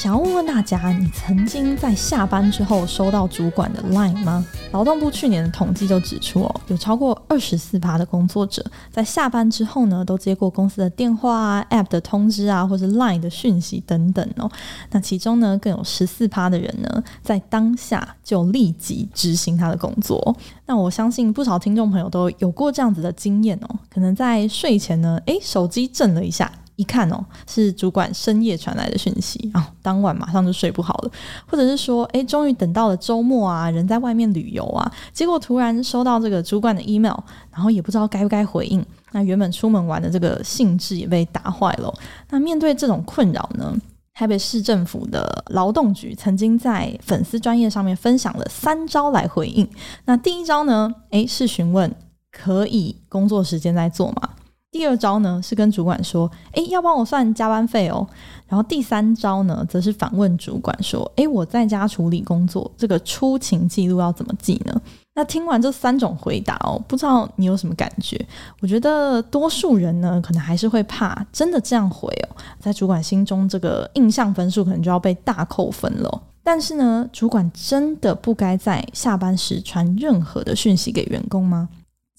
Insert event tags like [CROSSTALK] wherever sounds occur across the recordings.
想要问问大家，你曾经在下班之后收到主管的 Line 吗？劳动部去年的统计就指出，哦，有超过二十四趴的工作者在下班之后呢，都接过公司的电话啊、App 的通知啊，或者 Line 的讯息等等哦。那其中呢，更有十四趴的人呢，在当下就立即执行他的工作。那我相信不少听众朋友都有过这样子的经验哦，可能在睡前呢，诶，手机震了一下。一看哦，是主管深夜传来的讯息啊，当晚马上就睡不好了，或者是说，哎，终于等到了周末啊，人在外面旅游啊，结果突然收到这个主管的 email，然后也不知道该不该回应，那原本出门玩的这个兴致也被打坏了。那面对这种困扰呢，台北市政府的劳动局曾经在粉丝专业上面分享了三招来回应。那第一招呢，哎，是询问可以工作时间在做吗？第二招呢，是跟主管说，诶，要帮我算加班费哦。然后第三招呢，则是反问主管说，诶，我在家处理工作，这个出勤记录要怎么记呢？那听完这三种回答哦，不知道你有什么感觉？我觉得多数人呢，可能还是会怕，真的这样回哦，在主管心中这个印象分数可能就要被大扣分了。但是呢，主管真的不该在下班时传任何的讯息给员工吗？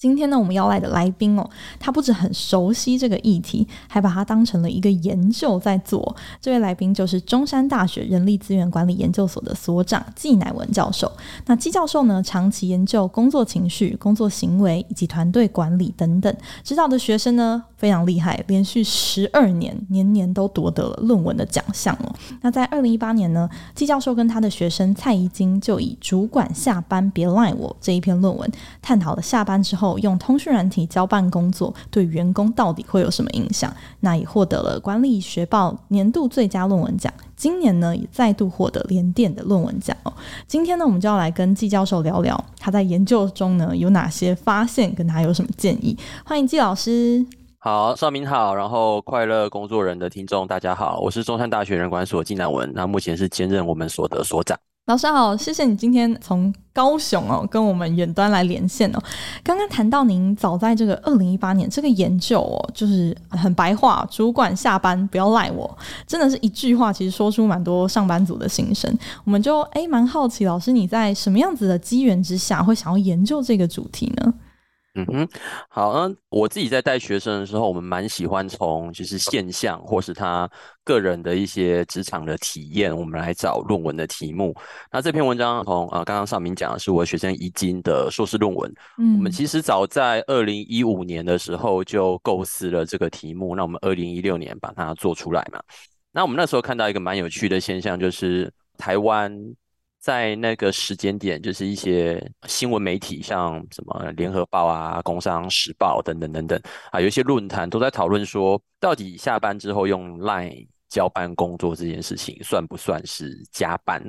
今天呢，我们邀来的来宾哦，他不止很熟悉这个议题，还把它当成了一个研究在做。这位来宾就是中山大学人力资源管理研究所的所长纪乃文教授。那纪教授呢，长期研究工作情绪、工作行为以及团队管理等等，指导的学生呢非常厉害，连续十二年年年都夺得了论文的奖项哦。那在二零一八年呢，纪教授跟他的学生蔡怡金就以“主管下班别赖我”这一篇论文，探讨了下班之后。用通讯软体交办工作对员工到底会有什么影响？那也获得了管理学报年度最佳论文奖。今年呢，也再度获得联电的论文奖哦。今天呢，我们就要来跟纪教授聊聊他在研究中呢有哪些发现，跟他有什么建议。欢迎纪老师。好，邵明好，然后快乐工作人的听众大家好，我是中山大学人管所纪南文，那目前是兼任我们所的所长。老师好，谢谢你今天从高雄哦跟我们远端来连线哦。刚刚谈到您早在这个二零一八年这个研究哦，就是很白话，主管下班不要赖我，真的是一句话，其实说出蛮多上班族的心声。我们就诶蛮好奇，老师你在什么样子的机缘之下会想要研究这个主题呢？嗯哼，好，嗯，我自己在带学生的时候，我们蛮喜欢从就是现象或是他个人的一些职场的体验，我们来找论文的题目。那这篇文章从呃刚刚尚明讲的是我学生宜金的硕士论文。嗯，我们其实早在二零一五年的时候就构思了这个题目，那我们二零一六年把它做出来嘛。那我们那时候看到一个蛮有趣的现象，就是台湾。在那个时间点，就是一些新闻媒体，像什么联合报啊、工商时报等等等等啊，有一些论坛都在讨论说，到底下班之后用 LINE 交班工作这件事情，算不算是加班？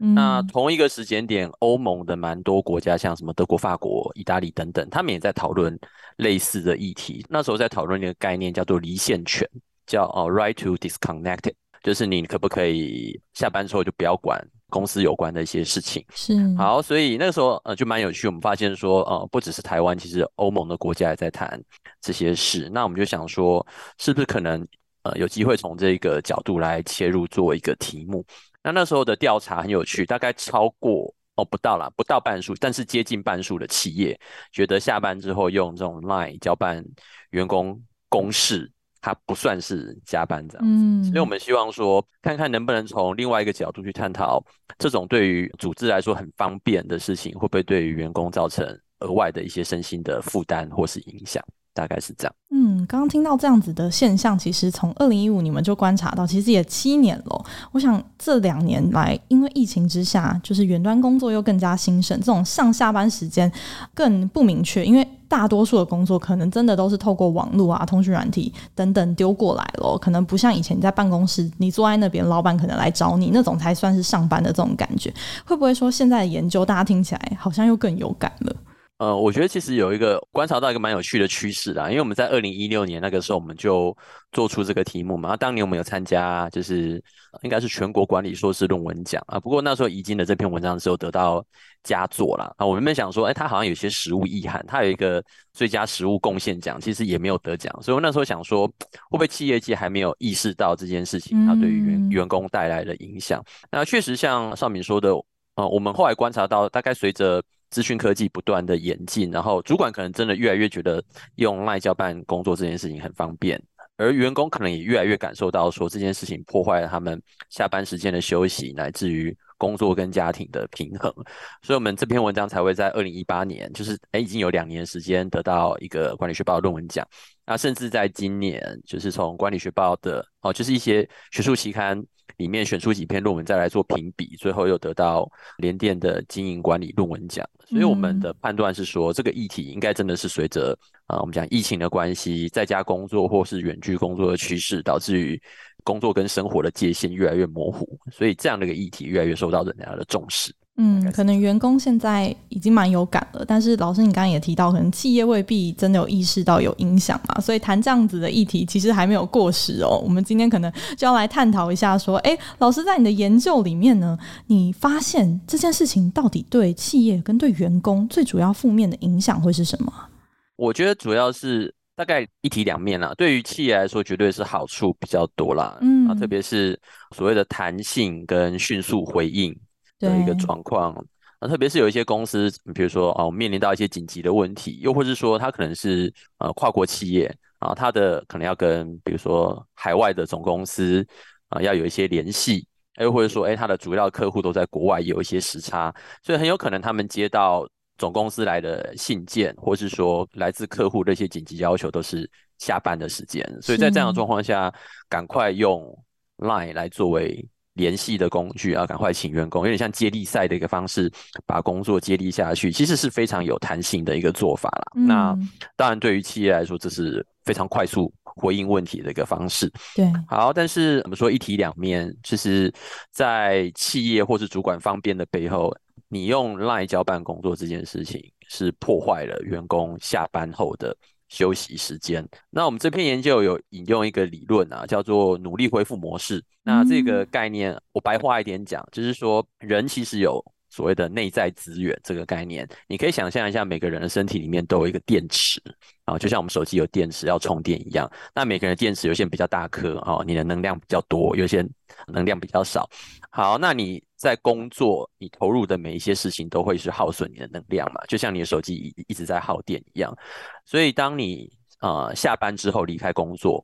嗯。那同一个时间点，欧盟的蛮多国家，像什么德国、法国、意大利等等，他们也在讨论类似的议题。那时候在讨论一个概念，叫做离线权，叫哦 right to disconnect，就是你可不可以下班之后就不要管。公司有关的一些事情是好，所以那个时候呃就蛮有趣。我们发现说呃不只是台湾，其实欧盟的国家也在谈这些事。那我们就想说，是不是可能呃有机会从这个角度来切入做一个题目？那那时候的调查很有趣，大概超过哦不到啦，不到半数，但是接近半数的企业觉得下班之后用这种 LINE 交办员工公事。它不算是加班这样子，嗯，所以我们希望说，看看能不能从另外一个角度去探讨，这种对于组织来说很方便的事情，会不会对于员工造成额外的一些身心的负担或是影响？大概是这样。嗯，刚刚听到这样子的现象，其实从二零一五你们就观察到，其实也七年了。我想这两年来，因为疫情之下，就是远端工作又更加兴盛，这种上下班时间更不明确，因为大多数的工作可能真的都是透过网络啊、通讯软体等等丢过来了，可能不像以前你在办公室，你坐在那边，老板可能来找你，那种才算是上班的这种感觉。会不会说现在的研究大家听起来好像又更有感了？呃，我觉得其实有一个观察到一个蛮有趣的趋势啦，因为我们在二零一六年那个时候，我们就做出这个题目嘛。当年我们有参加，就是应该是全国管理硕士论文奖啊。不过那时候已经的这篇文章的时候得到佳作啦。啊，我原本想说，哎，他好像有些实务意涵，他有一个最佳实务贡献奖，其实也没有得奖。所以我那时候想说，会不会企业界还没有意识到这件事情，它对于员员工带来的影响？那确实像少敏说的，呃，我们后来观察到，大概随着资讯科技不断的演进，然后主管可能真的越来越觉得用赖教办工作这件事情很方便，而员工可能也越来越感受到说这件事情破坏了他们下班时间的休息，乃至于工作跟家庭的平衡。所以，我们这篇文章才会在二零一八年，就是诶已经有两年时间得到一个管理学报论文奖。那甚至在今年，就是从管理学报的哦，就是一些学术期刊。里面选出几篇论文再来做评比，最后又得到联电的经营管理论文奖。所以我们的判断是说，这个议题应该真的是随着啊，我们讲疫情的关系，在家工作或是远距工作的趋势，导致于工作跟生活的界限越来越模糊，所以这样的一个议题越来越受到人家的重视。嗯，可能员工现在已经蛮有感了，但是老师你刚刚也提到，可能企业未必真的有意识到有影响嘛，所以谈这样子的议题其实还没有过时哦。我们今天可能就要来探讨一下，说，哎，老师在你的研究里面呢，你发现这件事情到底对企业跟对员工最主要负面的影响会是什么？我觉得主要是大概一体两面啦。对于企业来说，绝对是好处比较多啦，嗯，啊，特别是所谓的弹性跟迅速回应。的一个状况，那特别是有一些公司，比如说哦，面临到一些紧急的问题，又或是说它可能是呃跨国企业啊，它的可能要跟比如说海外的总公司啊要有一些联系，又或者说哎，它的主要客户都在国外，有一些时差，所以很有可能他们接到总公司来的信件，或是说来自客户的一些紧急要求，都是下班的时间，所以在这样的状况下，赶快用 Line 来作为。联系的工具啊，赶快请员工，有点像接力赛的一个方式，把工作接力下去，其实是非常有弹性的一个做法啦。嗯、那当然，对于企业来说，这是非常快速回应问题的一个方式。对，好，但是我们说一体两面，其实，在企业或是主管方便的背后，你用 LINE 交办工作这件事情，是破坏了员工下班后的。休息时间。那我们这篇研究有引用一个理论啊，叫做努力恢复模式。那这个概念我白话一点讲，就是说人其实有所谓的内在资源这个概念。你可以想象一下，每个人的身体里面都有一个电池啊，就像我们手机有电池要充电一样。那每个人的电池有些比较大颗啊，你的能量比较多，有些能量比较少。好，那你。在工作，你投入的每一些事情都会是耗损你的能量嘛，就像你的手机一一直在耗电一样。所以，当你呃下班之后离开工作，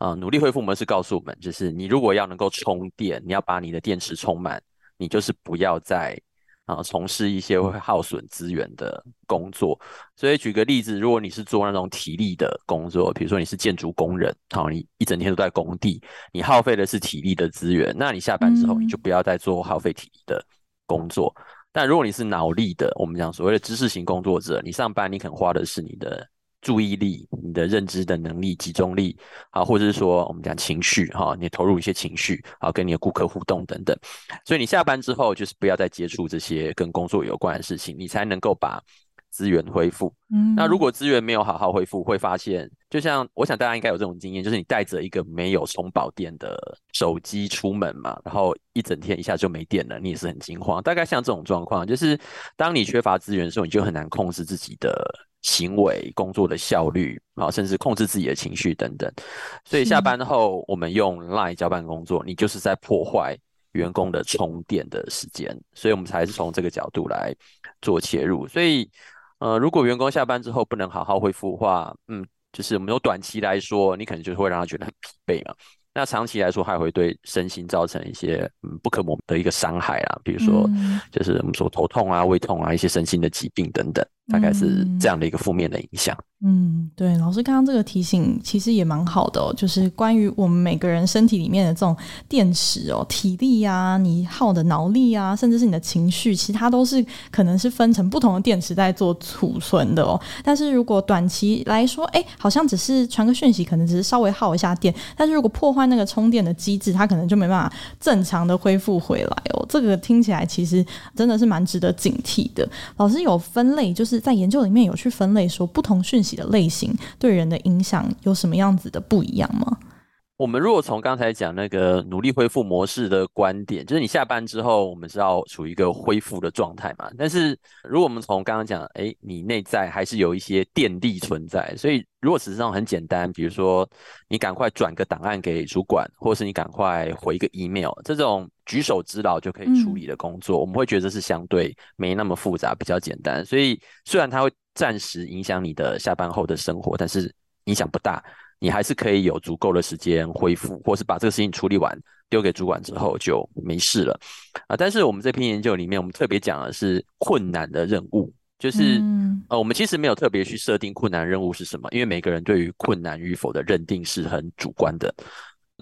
呃，努力恢复模式告诉我们，就是你如果要能够充电，你要把你的电池充满，你就是不要再。啊，从事一些会耗损资源的工作，所以举个例子，如果你是做那种体力的工作，比如说你是建筑工人，好，你一整天都在工地，你耗费的是体力的资源，那你下班之后你就不要再做耗费体力的工作。嗯。但如果你是脑力的，我们讲所谓的知识型工作者，你上班你可能花的是你的。注意力、你的认知的能力、集中力，啊，或者是说我们讲情绪，哈，你投入一些情绪，啊，跟你的顾客互动等等，所以你下班之后就是不要再接触这些跟工作有关的事情，你才能够把资源恢复。嗯，那如果资源没有好好恢复，会发现，就像我想大家应该有这种经验，就是你带着一个没有充饱电的手机出门嘛，然后一整天一下就没电了，你也是很惊慌。大概像这种状况，就是当你缺乏资源的时候，你就很难控制自己的。行为、工作的效率啊，甚至控制自己的情绪等等。所以下班后，我们用 LINE 交办工作，你就是在破坏员工的充电的时间。所以我们才是从这个角度来做切入。所以，呃，如果员工下班之后不能好好恢复的话，嗯，就是我们有短期来说，你可能就会让他觉得很疲惫嘛。那长期来说，还会对身心造成一些嗯不可磨的一个伤害啊，比如说就是我们说头痛啊、胃痛啊、一些身心的疾病等等，大概是这样的一个负面的影响。嗯，对，老师刚刚这个提醒其实也蛮好的哦，就是关于我们每个人身体里面的这种电池哦，体力啊，你耗的脑力啊，甚至是你的情绪，其他都是可能是分成不同的电池在做储存的哦。但是如果短期来说，哎，好像只是传个讯息，可能只是稍微耗一下电，但是如果破坏那个充电的机制，它可能就没办法正常的恢复回来哦。这个听起来其实真的是蛮值得警惕的。老师有分类，就是在研究里面有去分类说，不同讯息的类型对人的影响有什么样子的不一样吗？我们如果从刚才讲那个努力恢复模式的观点，就是你下班之后，我们是要处于一个恢复的状态嘛。但是如果我们从刚刚讲，哎，你内在还是有一些电力存在，所以如果实际上很简单，比如说你赶快转个档案给主管，或是你赶快回一个 email，这种举手之劳就可以处理的工作，嗯、我们会觉得是相对没那么复杂，比较简单。所以虽然它会暂时影响你的下班后的生活，但是影响不大。你还是可以有足够的时间恢复，或是把这个事情处理完，丢给主管之后就没事了啊。但是我们这篇研究里面，我们特别讲的是困难的任务，就是、嗯、呃，我们其实没有特别去设定困难任务是什么，因为每个人对于困难与否的认定是很主观的。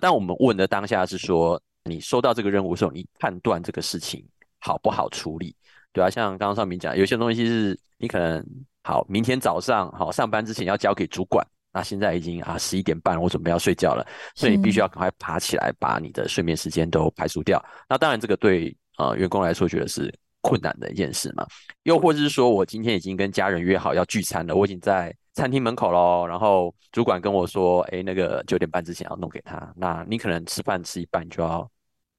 但我们问的当下是说，你收到这个任务的时候，你判断这个事情好不好处理，对啊，像刚刚上面讲，有些东西是你可能好，明天早上好上班之前要交给主管。那现在已经啊十一点半，我准备要睡觉了，所以你必须要赶快爬起来，把你的睡眠时间都排除掉。那当然，这个对呃员工来说觉得是困难的一件事嘛。又或者是说我今天已经跟家人约好要聚餐了，我已经在餐厅门口喽，然后主管跟我说，哎，那个九点半之前要弄给他。那你可能吃饭吃一半就要。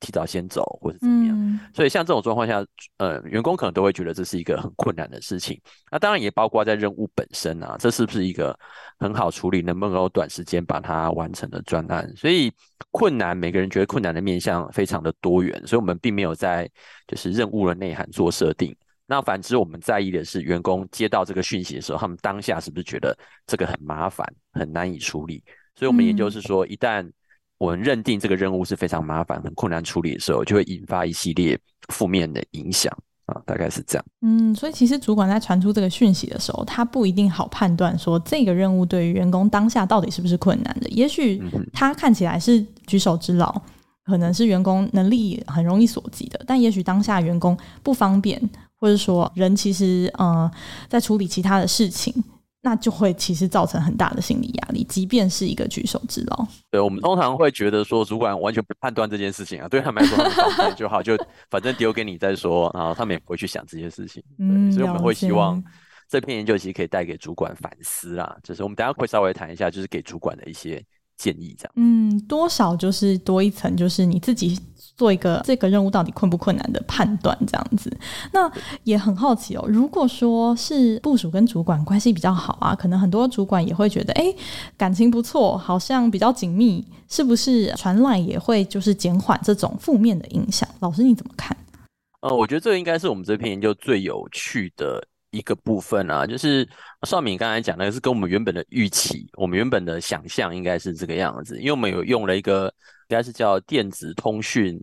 提早先走，或者怎么样，嗯、所以像这种状况下，呃，员工可能都会觉得这是一个很困难的事情。那当然也包括在任务本身啊，这是不是一个很好处理，能不能够短时间把它完成的专案？所以困难，每个人觉得困难的面向非常的多元，所以我们并没有在就是任务的内涵做设定。那反之，我们在意的是员工接到这个讯息的时候，他们当下是不是觉得这个很麻烦、很难以处理？所以我们研究是说，一旦我们认定这个任务是非常麻烦、很困难处理的时候，就会引发一系列负面的影响啊，大概是这样。嗯，所以其实主管在传出这个讯息的时候，他不一定好判断说这个任务对于员工当下到底是不是困难的。也许他看起来是举手之劳，可能是员工能力很容易所及的，但也许当下员工不方便，或者说人其实呃在处理其他的事情。那就会其实造成很大的心理压力，即便是一个举手之劳。对，我们通常会觉得说，主管完全不判断这件事情啊，对他们来说，他们就好，就反正丢给你再说，然后他们也不会去想这些事情。对，嗯，所以我们会希望这篇研究其实可以带给主管反思啦，就是我们等下会稍微谈一下，就是给主管的一些建议这样。嗯，多少就是多一层，就是你自己。做一个这个任务到底困不困难的判断，这样子，那也很好奇哦。如果说是部署跟主管关系比较好啊，可能很多主管也会觉得，哎，感情不错，好像比较紧密，是不是传来也会就是减缓这种负面的影响？老师你怎么看？呃，我觉得这个应该是我们这篇研究最有趣的一个部分啊，就是邵敏刚才讲的是跟我们原本的预期，我们原本的想象应该是这个样子，因为我们有用了一个。应该是叫电子通讯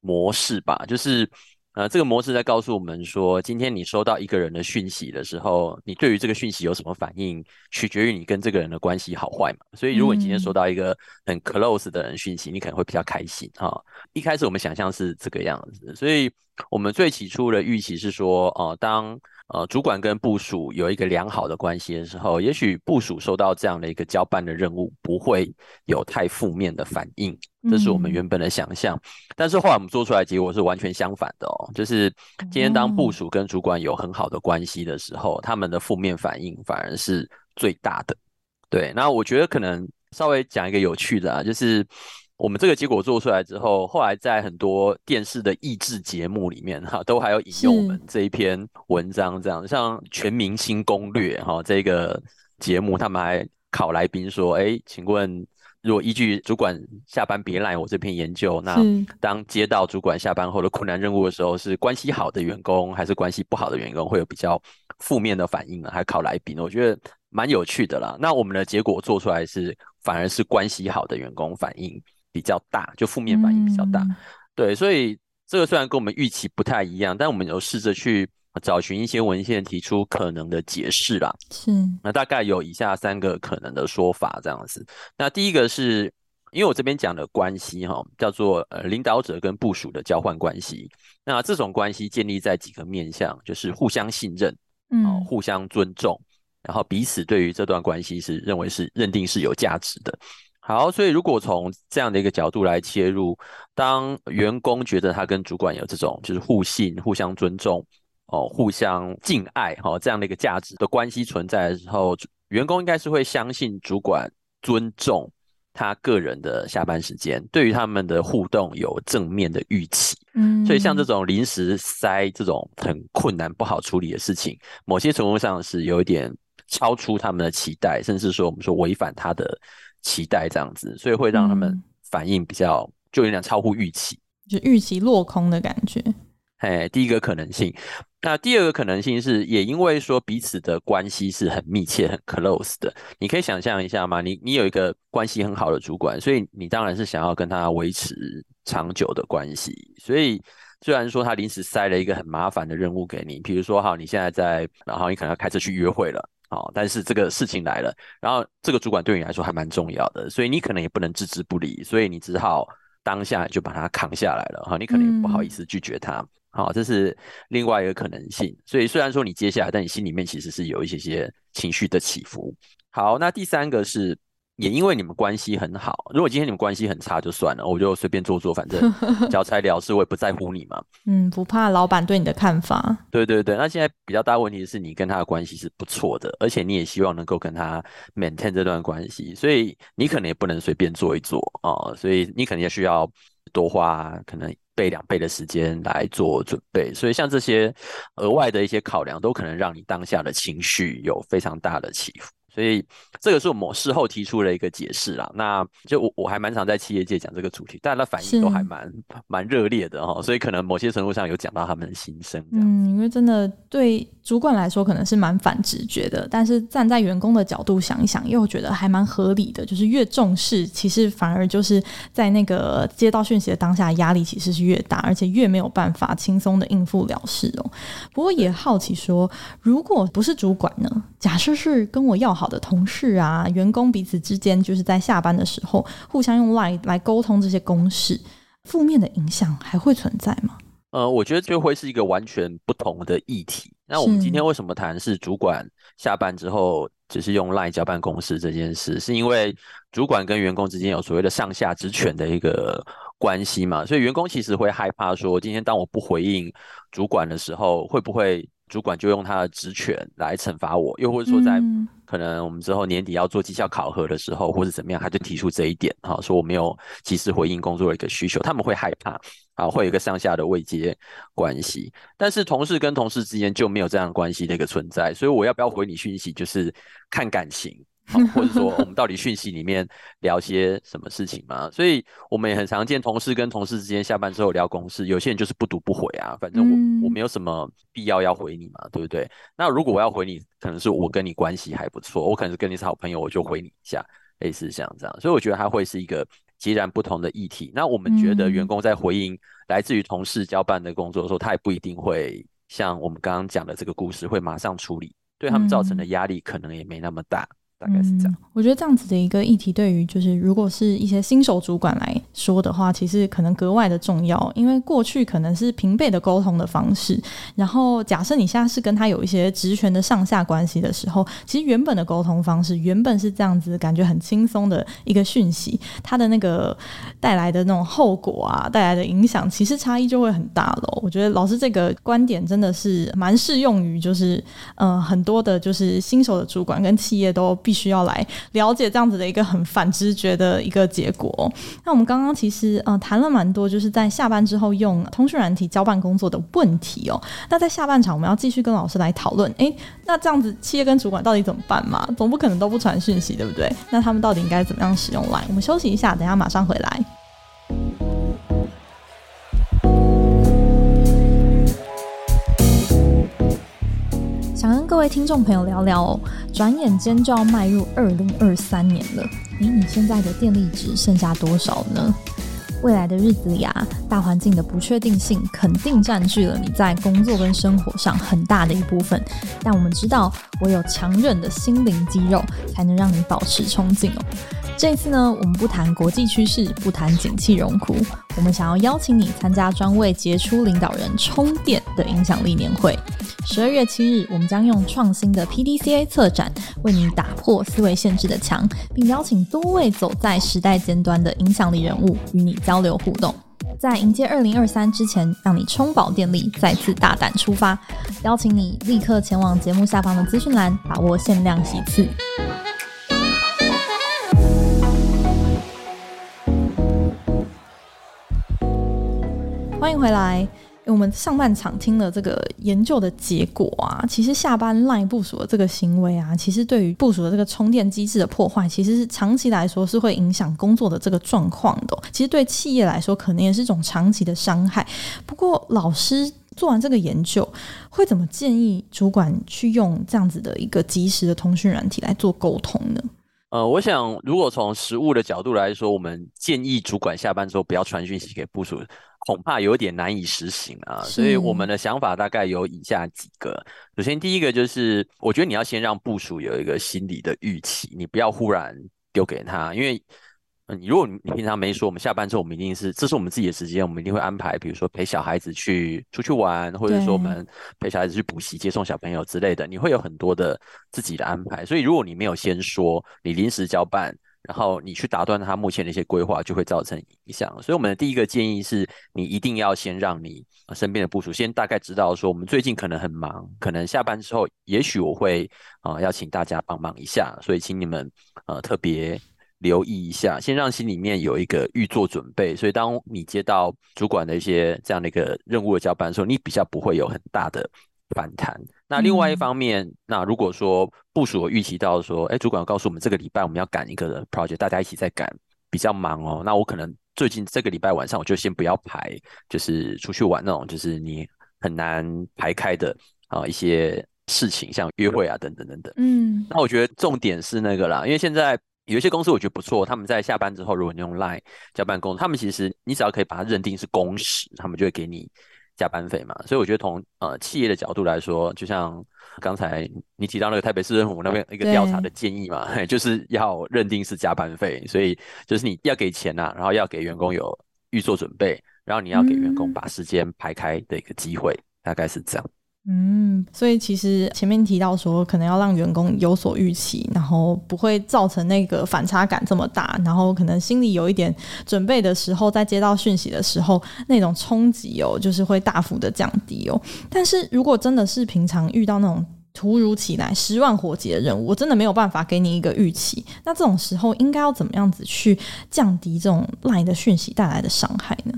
模式吧，就是呃，这个模式在告诉我们说，今天你收到一个人的讯息的时候，你对于这个讯息有什么反应，取决于你跟这个人的关系好坏嘛。所以，如果你今天收到一个很 close 的人讯息，你可能会比较开心哈。一开始我们想象是这个样子，所以我们最起初的预期是说，哦、呃，当呃，主管跟部署有一个良好的关系的时候，也许部署收到这样的一个交办的任务，不会有太负面的反应，这是我们原本的想象。嗯、但是后来我们做出来结果是完全相反的哦，就是今天当部署跟主管有很好的关系的时候，他们的负面反应反而是最大的。对，那我觉得可能稍微讲一个有趣的啊，就是。我们这个结果做出来之后，后来在很多电视的益智节目里面，哈，都还有引用我们这一篇文章，这样像《全明星攻略》哈，这个节目他们还考来宾说，哎，请问，如果依据主管下班别赖我这篇研究，那当接到主管下班后的困难任务的时候，是关系好的员工还是关系不好的员工会有比较负面的反应呢？还考来宾，我觉得蛮有趣的啦。那我们的结果做出来是，反而是关系好的员工反应。比较大，就负面反应比较大，嗯、对，所以这个虽然跟我们预期不太一样，但我们有试着去找寻一些文献，提出可能的解释啦。是，那大概有以下三个可能的说法，这样子。那第一个是因为我这边讲的关系哈，叫做呃领导者跟部署的交换关系。那这种关系建立在几个面向，就是互相信任，嗯，互相尊重，然后彼此对于这段关系是认为是认定是有价值的。好，所以如果从这样的一个角度来切入，当员工觉得他跟主管有这种就是互信、互相尊重，哦互相敬爱哈、哦、这样的一个价值的关系存在的时候，员工应该是会相信主管尊重他个人的下班时间，对于他们的互动有正面的预期。嗯，所以像这种临时塞这种很困难不好处理的事情，某些程度上是有一点超出他们的期待，甚至说我们说违反他的期待这样子，所以会让他们反应比较就有点超乎预期，就预期落空的感觉。哎，第一个可能性。那第二个可能性是，也因为说彼此的关系是很密切、很 close 的。你可以想象一下嘛？你你有一个关系很好的主管，所以你当然是想要跟他维持长久的关系。所以虽然说他临时塞了一个很麻烦的任务给你，比如说哈，你现在在，然后你可能要开车去约会了，哦，但是这个事情来了，然后这个主管对你来说还蛮重要的，所以你可能也不能置之不理，所以你只好当下就把他扛下来了哈，你可能也不好意思拒绝他。好，这是另外一个可能性。所以虽然说你接下来，但你心里面其实是有一些些情绪的起伏。好，那第三个是，也因为你们关系很好。如果今天你们关系很差，就算了，我就随便做做，反正 [LAUGHS] 交差了事，我也不在乎你嘛。嗯，不怕老板对你的看法。对对对，那现在比较大问题是你跟他的关系是不错的，而且你也希望能够跟他 maintain 这段关系，所以你可能也不能随便做一做啊、哦，所以你可能也需要多花可能。备两倍的时间来做准备，所以像这些额外的一些考量，都可能让你当下的情绪有非常大的起伏。所以这个是我们事后提出的一个解释啦。那就我我还蛮常在企业界讲这个主题，大家的反应都还蛮蛮热烈的哈。所以可能某些程度上有讲到他们的心声。嗯，因为真的对主管来说可能是蛮反直觉的，但是站在员工的角度想一想，又觉得还蛮合理的。就是越重视，其实反而就是在那个接到讯息的当下，压力其实是越大，而且越没有办法轻松的应付了事哦。不过也好奇说，如果不是主管呢？假设是跟我要好。的同事啊，员工彼此之间就是在下班的时候互相用 LINE 来沟通这些公事，负面的影响还会存在吗？呃，我觉得就会是一个完全不同的议题。那我们今天为什么谈是主管下班之后只是用 LINE 交办公事这件事？是因为主管跟员工之间有所谓的上下职权的一个关系嘛？所以员工其实会害怕说，今天当我不回应主管的时候，会不会？主管就用他的职权来惩罚我，又或者说在可能我们之后年底要做绩效考核的时候，或者怎么样，他就提出这一点，哈，说我没有及时回应工作的一个需求，他们会害怕，啊，会有一个上下的未接关系。但是同事跟同事之间就没有这样关系的一个存在，所以我要不要回你讯息，就是看感情。好，或者说我们到底讯息里面聊些什么事情嘛？所以我们也很常见同事跟同事之间下班之后聊公事，有些人就是不读不回啊，反正我我没有什么必要要回你嘛，对不对？那如果我要回你，可能是我跟你关系还不错，我可能是跟你是好朋友，我就回你一下，类似像这样。所以我觉得它会是一个截然不同的议题。那我们觉得员工在回应来自于同事交办的工作的时候，他也不一定会像我们刚刚讲的这个故事会马上处理，对他们造成的压力可能也没那么大。大概是这样。我觉得这样子的一个议题，对于就是如果是一些新手主管来说的话，其实可能格外的重要，因为过去可能是平辈的沟通的方式，然后假设你现在是跟他有一些职权的上下关系的时候，其实原本的沟通方式原本是这样子，感觉很轻松的一个讯息，它的那个带来的那种后果啊，带来的影响，其实差异就会很大了。我觉得老师这个观点真的是蛮适用于，就是嗯、呃，很多的就是新手的主管跟企业都。必须要来了解这样子的一个很反直觉的一个结果。那我们刚刚其实呃谈了蛮多，就是在下班之后用通讯软体交办工作的问题哦。那在下半场我们要继续跟老师来讨论，诶，那这样子企业跟主管到底怎么办嘛？总不可能都不传讯息，对不对？那他们到底应该怎么样使用来我们休息一下，等下马上回来。各位听众朋友聊聊哦，转眼间就要迈入二零二三年了，诶，你现在的电力值剩下多少呢？未来的日子里啊，大环境的不确定性肯定占据了你在工作跟生活上很大的一部分。但我们知道，唯有强韧的心灵肌肉，才能让你保持冲劲哦。这次呢，我们不谈国际趋势，不谈景气荣枯，我们想要邀请你参加专为杰出领导人充电的影响力年会。十二月七日，我们将用创新的 PDCA 策展，为你打破思维限制的墙，并邀请多位走在时代尖端的影响力人物与你交流互动。在迎接二零二三之前，让你充饱电力，再次大胆出发。邀请你立刻前往节目下方的资讯栏，把握限量席次。欢迎回来。我们上半场听了这个研究的结果啊，其实下班 LINE 部署的这个行为啊，其实对于部署的这个充电机制的破坏，其实是长期来说是会影响工作的这个状况的。其实对企业来说，可能也是一种长期的伤害。不过，老师做完这个研究，会怎么建议主管去用这样子的一个及时的通讯软体来做沟通呢？呃，我想如果从实务的角度来说，我们建议主管下班之后不要传讯息给部署。恐怕有点难以实行啊，所以我们的想法大概有以下几个。首先，第一个就是，我觉得你要先让部署有一个心理的预期，你不要忽然丢给他，因为，嗯，如果你平常没说，我们下班之后，我们一定是，这是我们自己的时间，我们一定会安排，比如说陪小孩子去出去玩，或者说我们陪小孩子去补习、接送小朋友之类的，你会有很多的自己的安排。所以，如果你没有先说，你临时交办。然后你去打断他目前的一些规划，就会造成影响。所以我们的第一个建议是，你一定要先让你身边的部署先大概知道说，我们最近可能很忙，可能下班之后，也许我会啊、要请大家帮忙一下，所以请你们呃特别留意一下，先让心里面有一个预做准备。所以当你接到主管的一些这样的一个任务的交办的时候，你比较不会有很大的反弹。那另外一方面，嗯、那如果说部属有预期到说，哎，主管告诉我们这个礼拜我们要赶一个 project，大家一起在赶，比较忙哦。那我可能最近这个礼拜晚上我就先不要排，就是出去玩那种，就是你很难排开的啊一些事情，像约会啊等等等等。嗯，那我觉得重点是那个啦，因为现在有一些公司我觉得不错，他们在下班之后，如果你用 Line 加办公，他们其实你只要可以把它认定是工时，他们就会给你。加班费嘛，所以我觉得从呃企业的角度来说，就像刚才你提到那个台北市政府那边一个调查的建议嘛，[LAUGHS] 就是要认定是加班费，所以就是你要给钱呐、啊，然后要给员工有预做准备，然后你要给员工把时间排开的一个机会，嗯、大概是这样。嗯，所以其实前面提到说，可能要让员工有所预期，然后不会造成那个反差感这么大，然后可能心里有一点准备的时候，在接到讯息的时候，那种冲击哦，就是会大幅的降低哦。但是如果真的是平常遇到那种突如其来十万火急的任务，我真的没有办法给你一个预期，那这种时候应该要怎么样子去降低这种赖的讯息带来的伤害呢？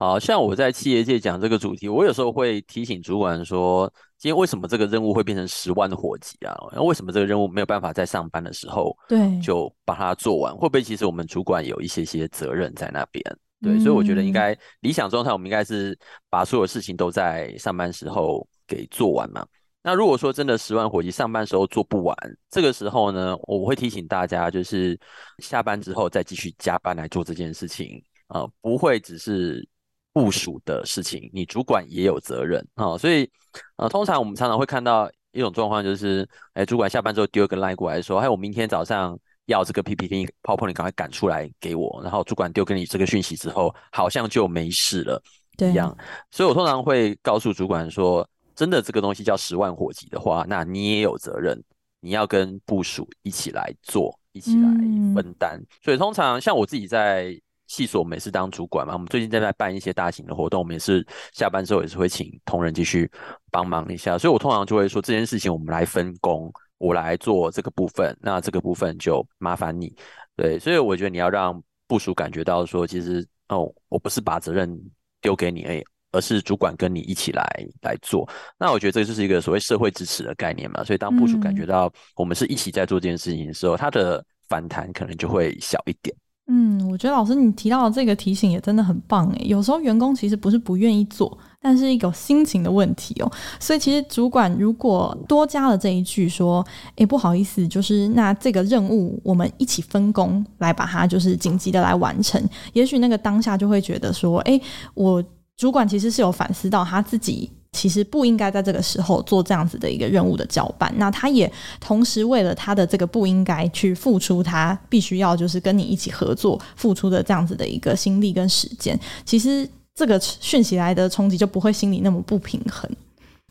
好像我在企业界讲这个主题，我有时候会提醒主管说，今天为什么这个任务会变成十万的火急啊？那为什么这个任务没有办法在上班的时候，对，就把它做完？会不会其实我们主管有一些些责任在那边？对，嗯、所以我觉得应该理想状态，我们应该是把所有事情都在上班时候给做完嘛。那如果说真的十万火急，上班时候做不完，这个时候呢，我会提醒大家，就是下班之后再继续加班来做这件事情啊、呃，不会只是。部署的事情，你主管也有责任啊、哦，所以呃，通常我们常常会看到一种状况，就是哎，主管下班之后丢个 line 过来说，哎，我明天早上要这个 PPT PowerPoint，你赶快赶出来给我。然后主管丢给你这个讯息之后，好像就没事了一样。所以我通常会告诉主管说，真的这个东西叫十万火急的话，那你也有责任，你要跟部署一起来做，一起来分担。嗯、所以通常像我自己在。系所我们也是当主管嘛，我们最近在在办一些大型的活动，我们也是下班之后也是会请同仁继续帮忙一下，所以我通常就会说，这件事情我们来分工，我来做这个部分，那这个部分就麻烦你。对，所以我觉得你要让部署感觉到说，其实哦，我不是把责任丢给你，而已，而是主管跟你一起来来做。那我觉得这就是一个所谓社会支持的概念嘛，所以当部署感觉到我们是一起在做这件事情的时候，他的反弹可能就会小一点。嗯，我觉得老师你提到的这个提醒也真的很棒诶。有时候员工其实不是不愿意做，但是一个心情的问题哦。所以其实主管如果多加了这一句说，诶，不好意思，就是那这个任务我们一起分工来把它就是紧急的来完成，也许那个当下就会觉得说，诶，我主管其实是有反思到他自己。其实不应该在这个时候做这样子的一个任务的交办，那他也同时为了他的这个不应该去付出，他必须要就是跟你一起合作付出的这样子的一个心力跟时间，其实这个讯息来的冲击就不会心里那么不平衡。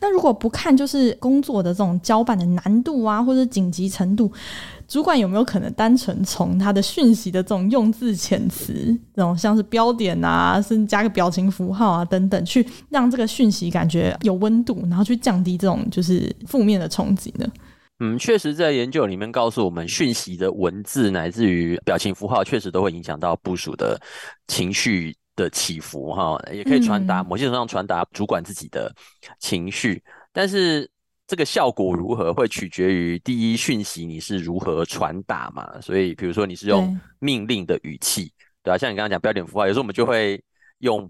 那如果不看就是工作的这种交办的难度啊，或者紧急程度，主管有没有可能单纯从他的讯息的这种用字遣词，这种像是标点啊，甚至加个表情符号啊等等，去让这个讯息感觉有温度，然后去降低这种就是负面的冲击呢？嗯，确实，在研究里面告诉我们，讯息的文字乃至于表情符号，确实都会影响到部署的情绪的起伏，哈，也可以传达某些程度上传达主管自己的情绪。但是这个效果如何，会取决于第一讯息你是如何传达嘛。所以，比如说你是用命令的语气，对啊，像你刚刚讲标点符号，有时候我们就会用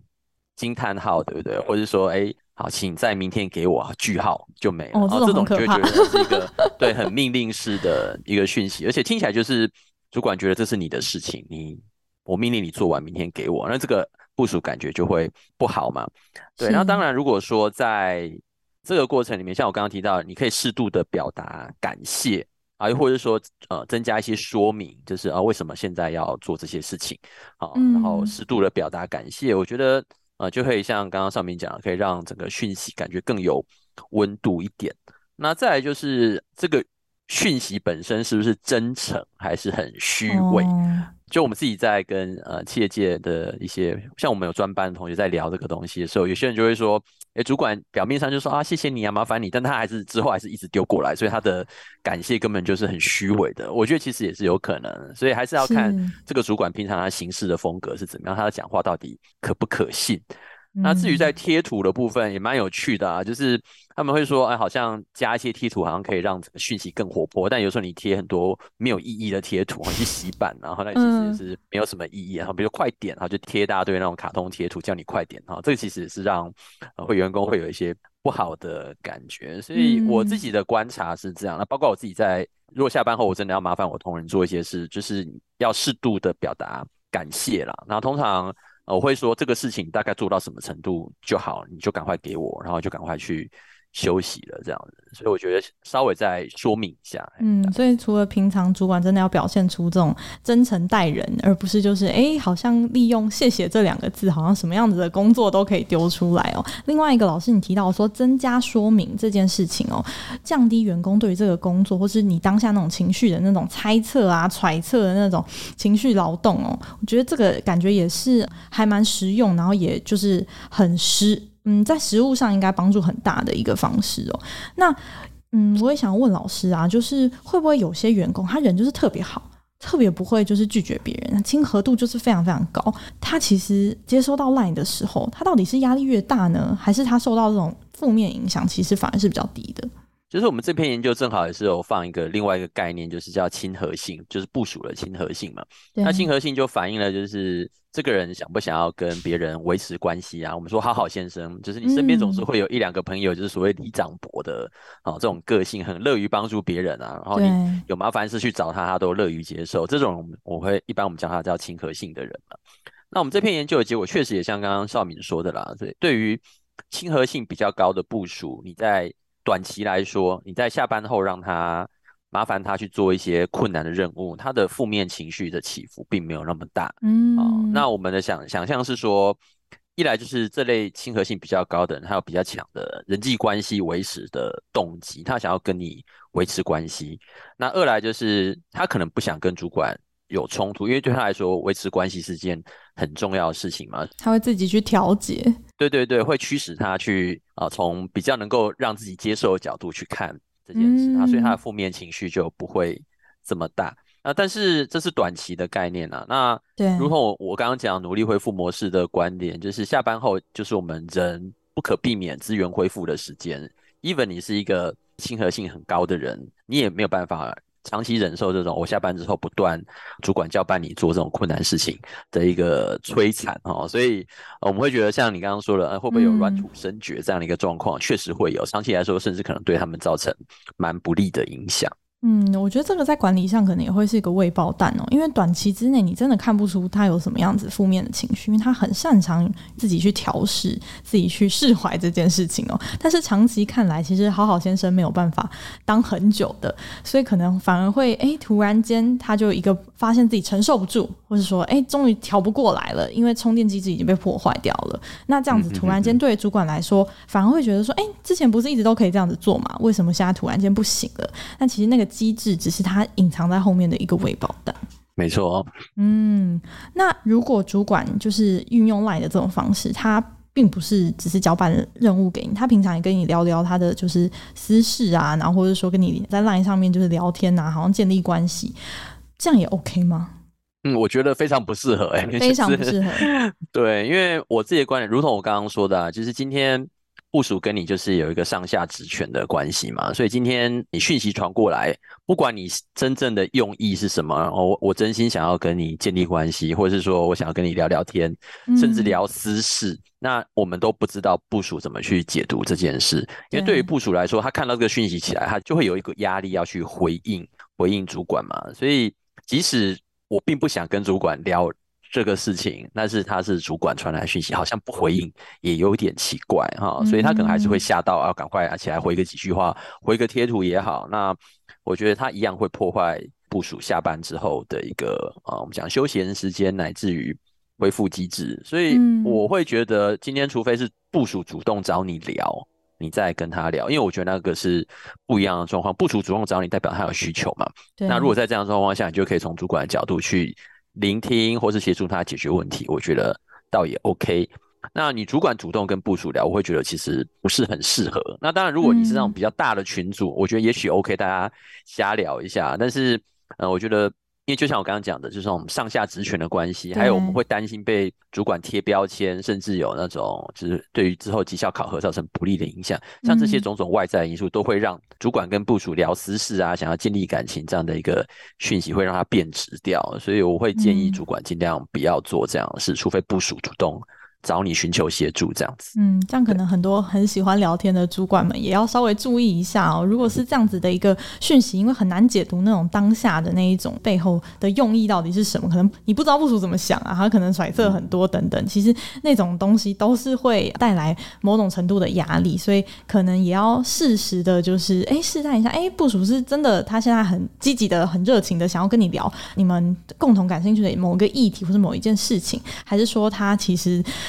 惊叹号，对不对？或者说，哎。好，请在明天给我句号就没了。哦，这种就觉得是一个对很命令式的一个讯息，而且听起来就是主管觉得这是你的事情，你我命令你做完，明天给我，那这个部署感觉就会不好嘛。对，那当然如果说在这个过程里面，像我刚刚提到，你可以适度的表达感谢啊，又或者说呃增加一些说明，就是啊为什么现在要做这些事情，好，然后适度的表达感谢，我觉得。呃，就可以像刚刚上面讲的，可以让整个讯息感觉更有温度一点。那再来就是这个讯息本身是不是真诚，还是很虚伪？哦就我们自己在跟呃企业界的一些，像我们有专班的同学在聊这个东西的时候，有些人就会说，诶，主管表面上就说啊，谢谢你啊，麻烦你，但他还是之后还是一直丢过来，所以他的感谢根本就是很虚伪的。我觉得其实也是有可能，所以还是要看这个主管平常他行事的风格是怎么样，他的讲话到底可不可信。那至于在贴图的部分也蛮有趣的啊，就是他们会说，哎，好像加一些贴图好像可以让这个讯息更活泼，但有时候你贴很多没有意义的贴图，你去洗版，然后那其实也是没有什么意义。然后比如快点，然后就贴一大堆那种卡通贴图，叫你快点，哈，这个其实是让会员工会有一些不好的感觉。所以我自己的观察是这样，那包括我自己在，如果下班后我真的要麻烦我同仁做一些事，就是要适度的表达感谢啦。然后通常。我会说这个事情大概做到什么程度就好，你就赶快给我，然后就赶快去休息了，这样子。所以我觉得稍微再说明一下。嗯，所以除了平常主管真的要表现出这种真诚待人，而不是就是哎，好像利用谢谢这两个字，好像什么样子的工作都可以丢出来哦。另外一个老师，你提到说增加说明这件事情哦，降低员工对于这个工作或是你当下那种情绪的那种猜测啊、揣测的那种情绪劳动哦，我觉得这个感觉也是还蛮实用，然后也就是很实。嗯，在实物上应该帮助很大的一个方式哦。那嗯，我也想问老师啊，就是会不会有些员工他人就是特别好，特别不会就是拒绝别人，亲和度就是非常非常高。他其实接收到 LINE 的时候，他到底是压力越大呢，还是他受到这种负面影响，其实反而是比较低的？就是我们这篇研究正好也是有放一个另外一个概念，就是叫亲和性，就是部署的亲和性嘛。那亲和性就反映了就是这个人想不想要跟别人维持关系啊。我们说好好先生，就是你身边总是会有一两个朋友，就是所谓李长伯的啊、哦、这种个性，很乐于帮助别人啊。然后你有麻烦事去找他，他都乐于接受。这种我会一般我们叫他叫亲和性的人嘛。那我们这篇研究的结果确实也像刚刚少敏说的啦，对，对于亲和性比较高的部署，你在短期来说，你在下班后让他麻烦他去做一些困难的任务，他的负面情绪的起伏并没有那么大。嗯，哦，那我们的想想象是说，一来就是这类亲和性比较高的人，他有比较强的人际关系维持的动机，他想要跟你维持关系。那二来就是他可能不想跟主管有冲突，因为对他来说维持关系是件很重要的事情嘛。他会自己去调节。对对对，会驱使他去啊，从比较能够让自己接受的角度去看这件事啊，嗯、所以他的负面情绪就不会这么大。那但是这是短期的概念啊。那对，如同我刚刚讲努力恢复模式的观点，就是下班后就是我们人不可避免资源恢复的时间。Even 你是一个亲和性很高的人，你也没有办法。长期忍受这种我下班之后不断主管叫办你做这种困难事情的一个摧残哦，所以我们会觉得像你刚刚说的，呃会不会有软土生绝这样的一个状况？确实会有，长期来说甚至可能对他们造成蛮不利的影响。嗯，我觉得这个在管理上可能也会是一个未爆弹哦，因为短期之内你真的看不出他有什么样子负面的情绪，因为他很擅长自己去调试、自己去释怀这件事情哦。但是长期看来，其实好好先生没有办法当很久的，所以可能反而会哎，突然间他就一个发现自己承受不住，或是说哎，终于调不过来了，因为充电机制已经被破坏掉了。那这样子突然间对主管来说，反而会觉得说，哎，之前不是一直都可以这样子做嘛？为什么现在突然间不行了？那其实那个。机制只是它隐藏在后面的一个伪保单，没错。嗯，那如果主管就是运用 LINE 的这种方式，他并不是只是交办任务给你，他平常也跟你聊聊他的就是私事啊，然后或者说跟你在 LINE 上面就是聊天啊，好像建立关系，这样也 OK 吗？嗯，我觉得非常不适合、欸，哎，非常不适合。[LAUGHS] 对，因为我自己的观点，如同我刚刚说的、啊，就是今天。部署跟你就是有一个上下职权的关系嘛，所以今天你讯息传过来，不管你真正的用意是什么，我我真心想要跟你建立关系，或者是说我想要跟你聊聊天，甚至聊私事，嗯、那我们都不知道部署怎么去解读这件事，因为对于部署来说，他看到这个讯息起来，他就会有一个压力要去回应回应主管嘛，所以即使我并不想跟主管聊。这个事情，但是他是主管传来讯息，好像不回应也有点奇怪哈，所以他可能还是会吓到，啊赶快起来回个几句话，回个贴图也好。那我觉得他一样会破坏部署下班之后的一个啊，我们讲休闲时间，乃至于恢复机制。所以我会觉得今天，除非是部署主动找你聊，你再跟他聊，因为我觉得那个是不一样的状况。部署主动找你，代表他有需求嘛。那如果在这样的状况下，你就可以从主管的角度去。聆听或是协助他解决问题，我觉得倒也 OK。那你主管主动跟部署聊，我会觉得其实不是很适合。那当然，如果你是那种比较大的群组，嗯、我觉得也许 OK，大家瞎聊一下。但是，呃，我觉得。因为就像我刚刚讲的，就是我们上下职权的关系，还有我们会担心被主管贴标签，甚至有那种就是对于之后绩效考核造成不利的影响。像这些种种外在因素，都会让主管跟部署聊私事啊，想要建立感情这样的一个讯息，会让它变质掉。所以我会建议主管尽量不要做这样的事，除非部署主动。找你寻求协助这样子，嗯，这样可能很多很喜欢聊天的主管们也要稍微注意一下哦。如果是这样子的一个讯息，因为很难解读那种当下的那一种背后的用意到底是什么，可能你不知道部署怎么想啊，他可能揣测很多等等。其实那种东西都是会带来某种程度的压力，所以可能也要适时的，就是哎试探一下，哎，部署是真的，他现在很积极的、很热情的想要跟你聊你们共同感兴趣的某个议题或是某一件事情，还是说他其实。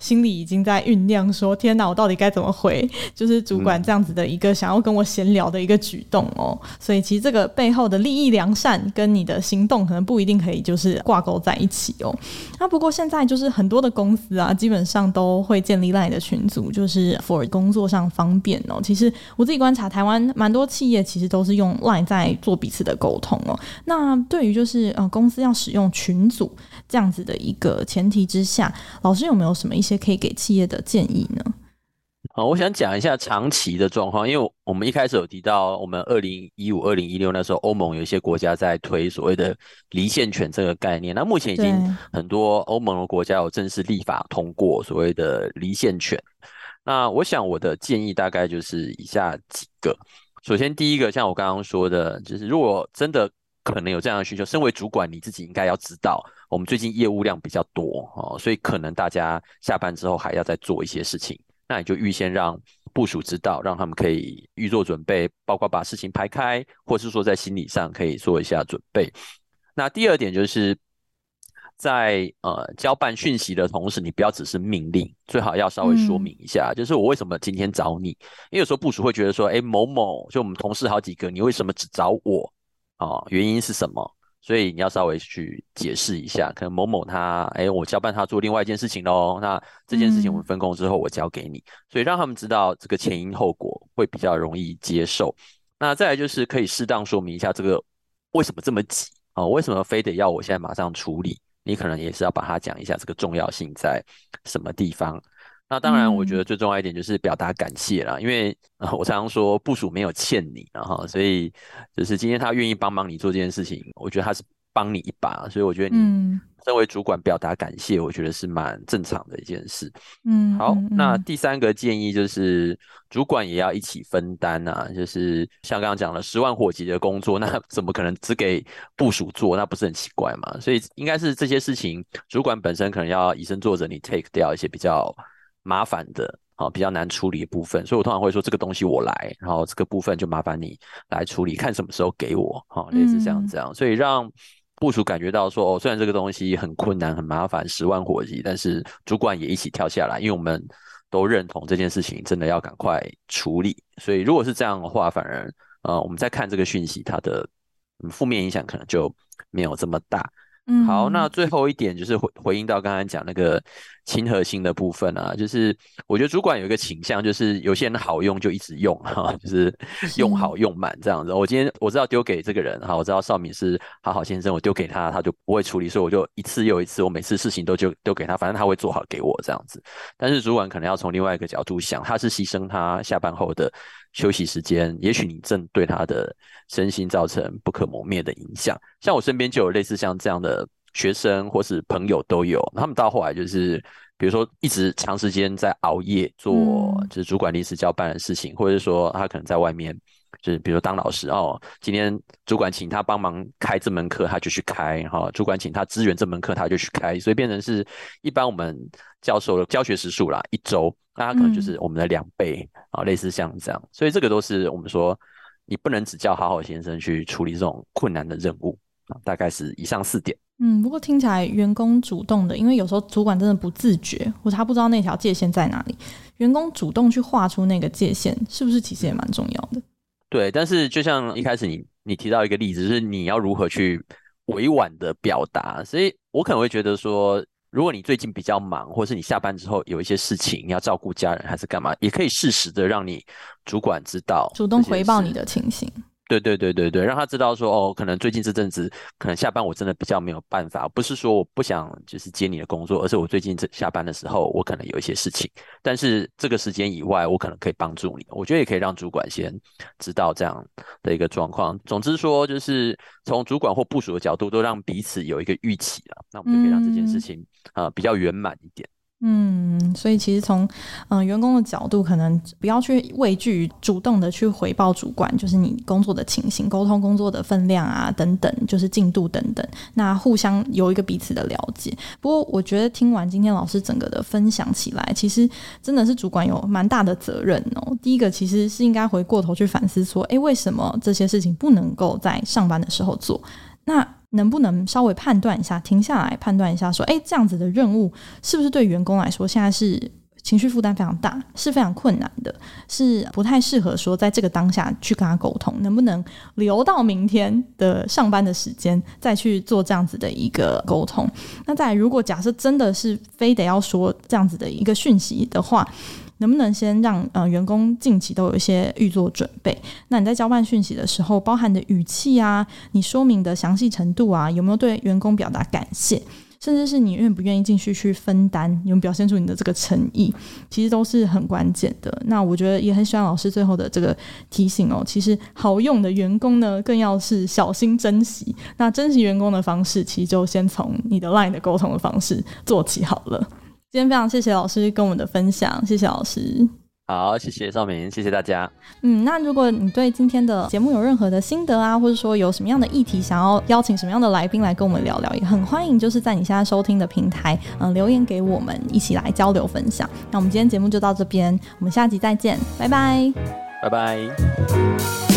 心里已经在酝酿，说：“天哪，我到底该怎么回？” [LAUGHS] 就是主管这样子的一个想要跟我闲聊的一个举动哦。所以其实这个背后的利益良善跟你的行动可能不一定可以就是挂钩在一起哦。那不过现在就是很多的公司啊，基本上都会建立赖的群组，就是 for 工作上方便哦。其实我自己观察，台湾蛮多企业其实都是用赖在做彼此的沟通哦。那对于就是呃公司要使用群组这样子的一个前提之下，老师有没有什么一些可以给企业的建议呢？好，我想讲一下长期的状况，因为我们一开始有提到，我们二零一五、二零一六那时候，欧盟有一些国家在推所谓的离线权这个概念。那目前已经很多欧盟的国家有正式立法通过所谓的离线权。那我想我的建议大概就是以下几个。首先，第一个，像我刚刚说的，就是如果真的可能有这样的需求，身为主管，你自己应该要知道。我们最近业务量比较多哦，所以可能大家下班之后还要再做一些事情，那你就预先让部署知道，让他们可以预做准备，包括把事情排开，或是说在心理上可以做一下准备。那第二点就是在呃交办讯息的同时，你不要只是命令，最好要稍微说明一下，嗯、就是我为什么今天找你，因为有时候部署会觉得说，哎，某某就我们同事好几个，你为什么只找我啊、哦？原因是什么？所以你要稍微去解释一下，可能某某他，哎，我交办他做另外一件事情喽。那这件事情我们分工之后，我交给你，嗯、所以让他们知道这个前因后果，会比较容易接受。那再来就是可以适当说明一下这个为什么这么急啊、哦？为什么非得要我现在马上处理？你可能也是要把它讲一下这个重要性在什么地方。那当然，我觉得最重要一点就是表达感谢啦，嗯、因为我常常说部署没有欠你，然后所以就是今天他愿意帮忙你做这件事情，我觉得他是帮你一把，所以我觉得你身为主管表达感谢，我觉得是蛮正常的一件事。嗯，好，那第三个建议就是主管也要一起分担啊，就是像刚刚讲了十万火急的工作，那 [LAUGHS] 怎么可能只给部署做？那不是很奇怪嘛？所以应该是这些事情，主管本身可能要以身作则，你 take 掉一些比较麻烦的。啊，比较难处理的部分，所以我通常会说这个东西我来，然后这个部分就麻烦你来处理，看什么时候给我，哈，类似这样这样，所以让部署感觉到说，哦，虽然这个东西很困难、很麻烦、十万火急，但是主管也一起跳下来，因为我们都认同这件事情真的要赶快处理。所以如果是这样的话，反而呃，我们在看这个讯息，它的负面影响可能就没有这么大。好，那最后一点就是回回应到刚刚讲那个亲和性的部分啊，就是我觉得主管有一个倾向，就是有些人好用就一直用 [LAUGHS] 哈，就是用好用满这样子。我今天我知道丢给这个人哈，我知道少敏是好好先生，我丢给他他就不会处理，所以我就一次又一次，我每次事情都就丢给他，反正他会做好给我这样子。但是主管可能要从另外一个角度想，他是牺牲他下班后的休息时间，也许你正对他的身心造成不可磨灭的影响。像我身边就有类似像这样的学生或是朋友都有，他们到后来就是，比如说一直长时间在熬夜做，就是主管临时交办的事情，或者是说他可能在外面，就是比如说当老师哦，今天主管请他帮忙开这门课，他就去开，哈，主管请他支援这门课，他就去开，所以变成是一般我们教授的教学时数啦，一周，那他可能就是我们的两倍啊，类似像这样，所以这个都是我们说。你不能只叫好好先生去处理这种困难的任务啊，大概是以上四点。嗯，不过听起来员工主动的，因为有时候主管真的不自觉，或者他不知道那条界限在哪里，员工主动去画出那个界限，是不是其实也蛮重要的？对，但是就像一开始你你提到一个例子，就是你要如何去委婉的表达，所以我可能会觉得说。如果你最近比较忙，或是你下班之后有一些事情，你要照顾家人还是干嘛，也可以适时的让你主管知道，主动回报你的情形。对对对对对，让他知道说哦，可能最近这阵子可能下班我真的比较没有办法，不是说我不想就是接你的工作，而是我最近这下班的时候我可能有一些事情，但是这个时间以外我可能可以帮助你，我觉得也可以让主管先知道这样的一个状况。总之说就是从主管或部署的角度都让彼此有一个预期了，那我们就可以让这件事情啊、嗯呃、比较圆满一点。嗯，所以其实从嗯、员工的角度，可能不要去畏惧，主动的去回报主管，就是你工作的情形、沟通工作的分量啊等等，就是进度等等，那互相有一个彼此的了解。不过我觉得听完今天老师整个的分享起来，其实真的是主管有蛮大的责任哦。第一个其实是应该回过头去反思说，诶，为什么这些事情不能够在上班的时候做？那能不能稍微判断一下，停下来判断一下，说，诶，这样子的任务是不是对员工来说现在是情绪负担非常大，是非常困难的，是不太适合说在这个当下去跟他沟通，能不能留到明天的上班的时间再去做这样子的一个沟通？那再，如果假设真的是非得要说这样子的一个讯息的话。能不能先让呃员工近期都有一些预做准备？那你在交办讯息的时候，包含的语气啊，你说明的详细程度啊，有没有对员工表达感谢，甚至是你愿不愿意继续去分担，有没有表现出你的这个诚意，其实都是很关键的。那我觉得也很喜欢老师最后的这个提醒哦，其实好用的员工呢，更要是小心珍惜。那珍惜员工的方式，其实就先从你的 LINE 的沟通的方式做起好了。今天非常谢谢老师跟我们的分享，谢谢老师。好，谢谢少明，谢谢大家。嗯，那如果你对今天的节目有任何的心得啊，或者说有什么样的议题想要邀请什么样的来宾来跟我们聊聊，也很欢迎，就是在你现在收听的平台，嗯、呃，留言给我们，一起来交流分享。那我们今天节目就到这边，我们下集再见，拜拜，拜拜。